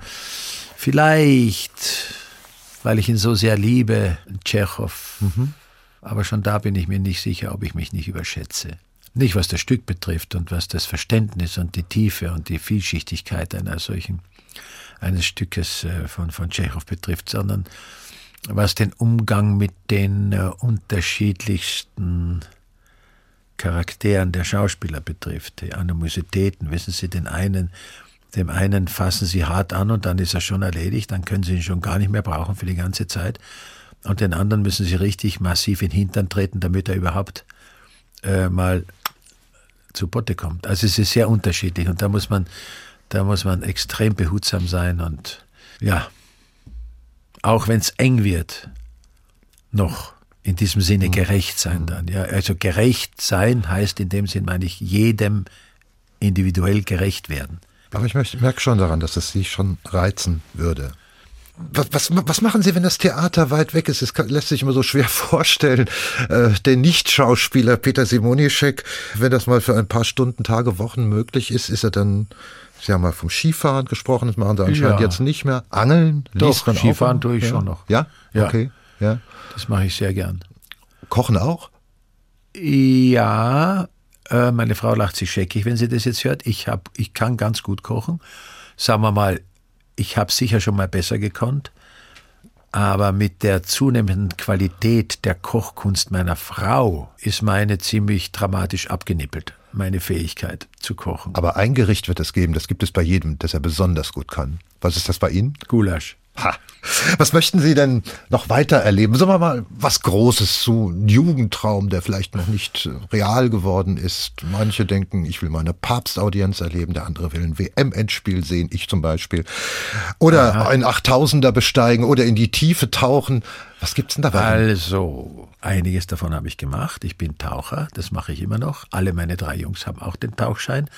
vielleicht, weil ich ihn so sehr liebe, Tschechow. Aber schon da bin ich mir nicht sicher, ob ich mich nicht überschätze. Nicht was das Stück betrifft und was das Verständnis und die Tiefe und die Vielschichtigkeit einer solchen, eines Stückes äh, von, von Tschechow betrifft, sondern was den Umgang mit den äh, unterschiedlichsten Charakteren der Schauspieler betrifft, die Animositäten. Wissen Sie, den einen, dem einen fassen Sie hart an und dann ist er schon erledigt, dann können Sie ihn schon gar nicht mehr brauchen für die ganze Zeit. Und den anderen müssen Sie richtig massiv in den Hintern treten, damit er überhaupt äh, mal zu Potte kommt. Also es ist sehr unterschiedlich und da muss man, da muss man extrem behutsam sein und ja, auch wenn es eng wird, noch in diesem Sinne gerecht sein dann. Ja, also gerecht sein heißt in dem Sinn, meine ich, jedem individuell gerecht werden. Aber ich merke schon daran, dass es Sie schon reizen würde. Was, was, was machen Sie, wenn das Theater weit weg ist? Es lässt sich immer so schwer vorstellen. Äh, der Nicht-Schauspieler Peter Simonischek, wenn das mal für ein paar Stunden, Tage, Wochen möglich ist, ist er dann, Sie haben mal vom Skifahren gesprochen, das machen Sie anscheinend Ja. jetzt nicht mehr. Angeln? Doch, liest Skifahren tue ich ja. schon noch. Ja? Ja. Okay. Ja. Das mache ich sehr gern. Kochen auch? Ja, äh, meine Frau lacht sich scheckig, wenn sie das jetzt hört. Ich, hab, ich kann ganz gut kochen. Sagen wir mal, ich habe sicher schon mal besser gekonnt. Aber mit der zunehmenden Qualität der Kochkunst meiner Frau ist meine ziemlich dramatisch abgenippelt, meine Fähigkeit zu kochen. Aber ein Gericht wird es geben, das gibt es bei jedem, das er besonders gut kann. Was ist das bei Ihnen? Gulasch. Ha. Was möchten Sie denn noch weiter erleben? Sagen wir mal was Großes zu, ein Jugendtraum, der vielleicht noch nicht äh, real geworden ist. Manche denken, ich will mal eine Papstaudienz erleben, der andere will ein WM-Endspiel sehen, ich zum Beispiel. Oder ein 8000er besteigen oder in die Tiefe tauchen. Was gibt's denn da bei Ihnen? Also, einiges davon habe ich gemacht. Ich bin Taucher, das mache ich immer noch. Alle meine drei Jungs haben auch den Tauchschein.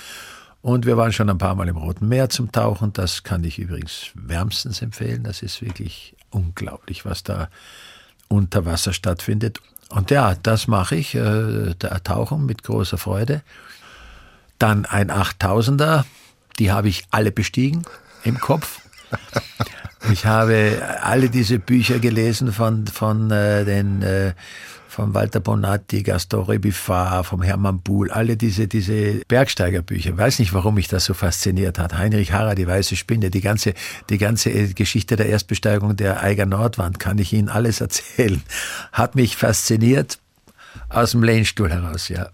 Und wir waren schon ein paar Mal im Roten Meer zum Tauchen. Das kann ich übrigens wärmstens empfehlen. Das ist wirklich unglaublich, was da unter Wasser stattfindet. Und ja, das mache ich, äh, der Tauchen mit großer Freude. Dann ein 8000er, die habe ich alle bestiegen im Kopf. Ich habe alle diese Bücher gelesen von, von äh, den äh, von Walter Bonatti, Gaston Rebuffat, vom Hermann Buhl, alle diese, diese Bergsteigerbücher. Weiß nicht, warum mich das so fasziniert hat. Heinrich Harrer, die weiße Spinne, die ganze, die ganze äh, Geschichte der Erstbesteigung der Eiger Nordwand, kann ich Ihnen alles erzählen. Hat mich fasziniert aus dem Lehnstuhl heraus, ja.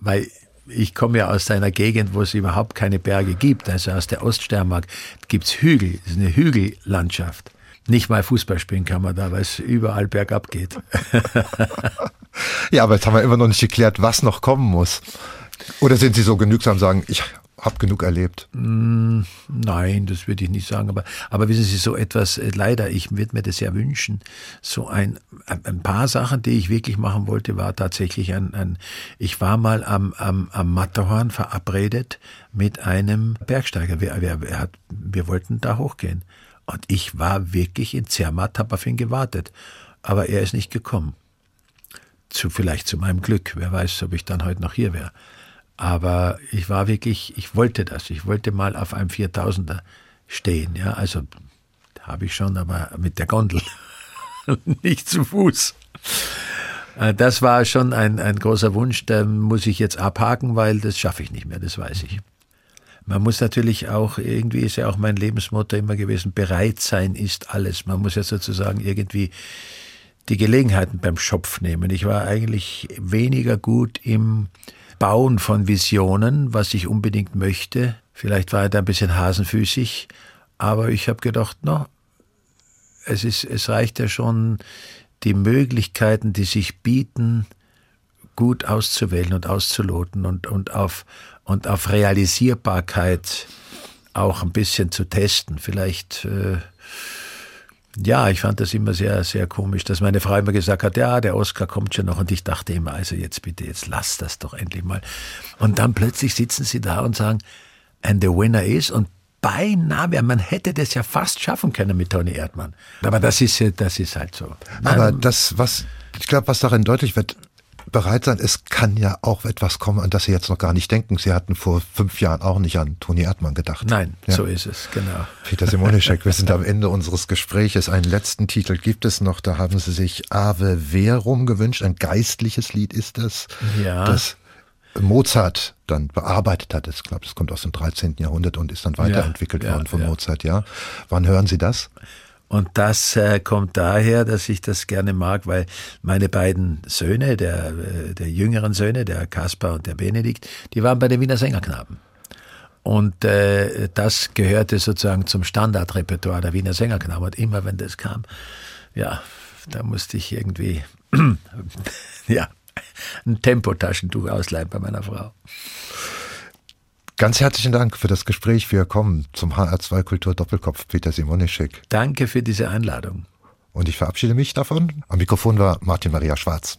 Weil ich komme ja aus einer Gegend, wo es überhaupt keine Berge gibt. Also aus der Oststeiermark gibt's Hügel, das ist eine Hügellandschaft. Nicht mal Fußball spielen kann man da, weil es überall bergab geht. Ja, aber jetzt haben wir immer noch nicht geklärt, was noch kommen muss. Oder sind Sie so genügsam sagen, ich habe genug erlebt? Nein, das würde ich nicht sagen. Aber, aber wissen Sie, so etwas, äh, leider, ich würde mir das ja wünschen, so ein, ein, ein paar Sachen, die ich wirklich machen wollte, war tatsächlich ein, ein ich war mal am, am, am Matterhorn verabredet mit einem Bergsteiger. Wir, wir, wir, hat, wir wollten da hochgehen. Und ich war wirklich in Zermatt, habe auf ihn gewartet. Aber er ist nicht gekommen. Zu, vielleicht zu meinem Glück. Wer weiß, ob ich dann heute noch hier wäre. Aber ich war wirklich, ich wollte das. Ich wollte mal auf einem 4000er stehen. Ja, also habe ich schon, aber mit der Gondel, nicht zu Fuß. Äh, Das war schon ein, ein großer Wunsch, den muss ich jetzt abhaken, weil das schaffe ich nicht mehr, das weiß ich. Man muss natürlich auch, irgendwie ist ja auch mein Lebensmotto immer gewesen, bereit sein ist alles. Man muss ja sozusagen irgendwie die Gelegenheiten beim Schopf nehmen. Ich war eigentlich weniger gut im Bauen von Visionen, was ich unbedingt möchte. Vielleicht war ich da ein bisschen hasenfüßig, aber ich habe gedacht, no, es, ist, es reicht ja schon, die Möglichkeiten, die sich bieten, gut auszuwählen und auszuloten und, und, auf, und auf Realisierbarkeit auch ein bisschen zu testen. Vielleicht, äh, ja, ich fand das immer sehr, sehr komisch, dass meine Frau immer gesagt hat, ja, der Oscar kommt schon noch. Und ich dachte immer, also jetzt bitte, jetzt lass das doch endlich mal. Und dann plötzlich sitzen sie da und sagen, and the winner is, und beinahe, man hätte das ja fast schaffen können mit Toni Erdmann. Aber das ist, das ist halt so. Aber das, was, ich glaube, was darin deutlich wird, bereit sein, es kann ja auch etwas kommen, an das Sie jetzt noch gar nicht denken. Sie hatten vor fünf Jahren auch nicht an Toni Erdmann gedacht. Nein, Ja. so ist es, genau. Peter Simonischek, wir sind am Ende unseres Gespräches. Einen letzten Titel gibt es noch, da haben Sie sich Ave Verum gewünscht. Ein geistliches Lied ist das, Ja. das Mozart dann bearbeitet hat. Ich glaube, das kommt aus dem 13. Jahrhundert und ist dann weiterentwickelt ja, worden von. Mozart, ja. Wann hören Sie das? Und das äh, kommt daher, dass ich das gerne mag, weil meine beiden Söhne, der, äh, der jüngeren Söhne, der Kaspar und der Benedikt, die waren bei den Wiener Sängerknaben. Und äh, das gehörte sozusagen zum Standardrepertoire der Wiener Sängerknaben. Und immer wenn das kam, ja, da musste ich irgendwie, ja, ein Tempotaschentuch ausleihen bei meiner Frau. Ganz herzlichen Dank für das Gespräch. Wir kommen zum HR2 Kultur Doppelkopf Peter Simonischek. Danke für diese Einladung. Und ich verabschiede mich davon. Am Mikrofon war Martin Maria Schwarz.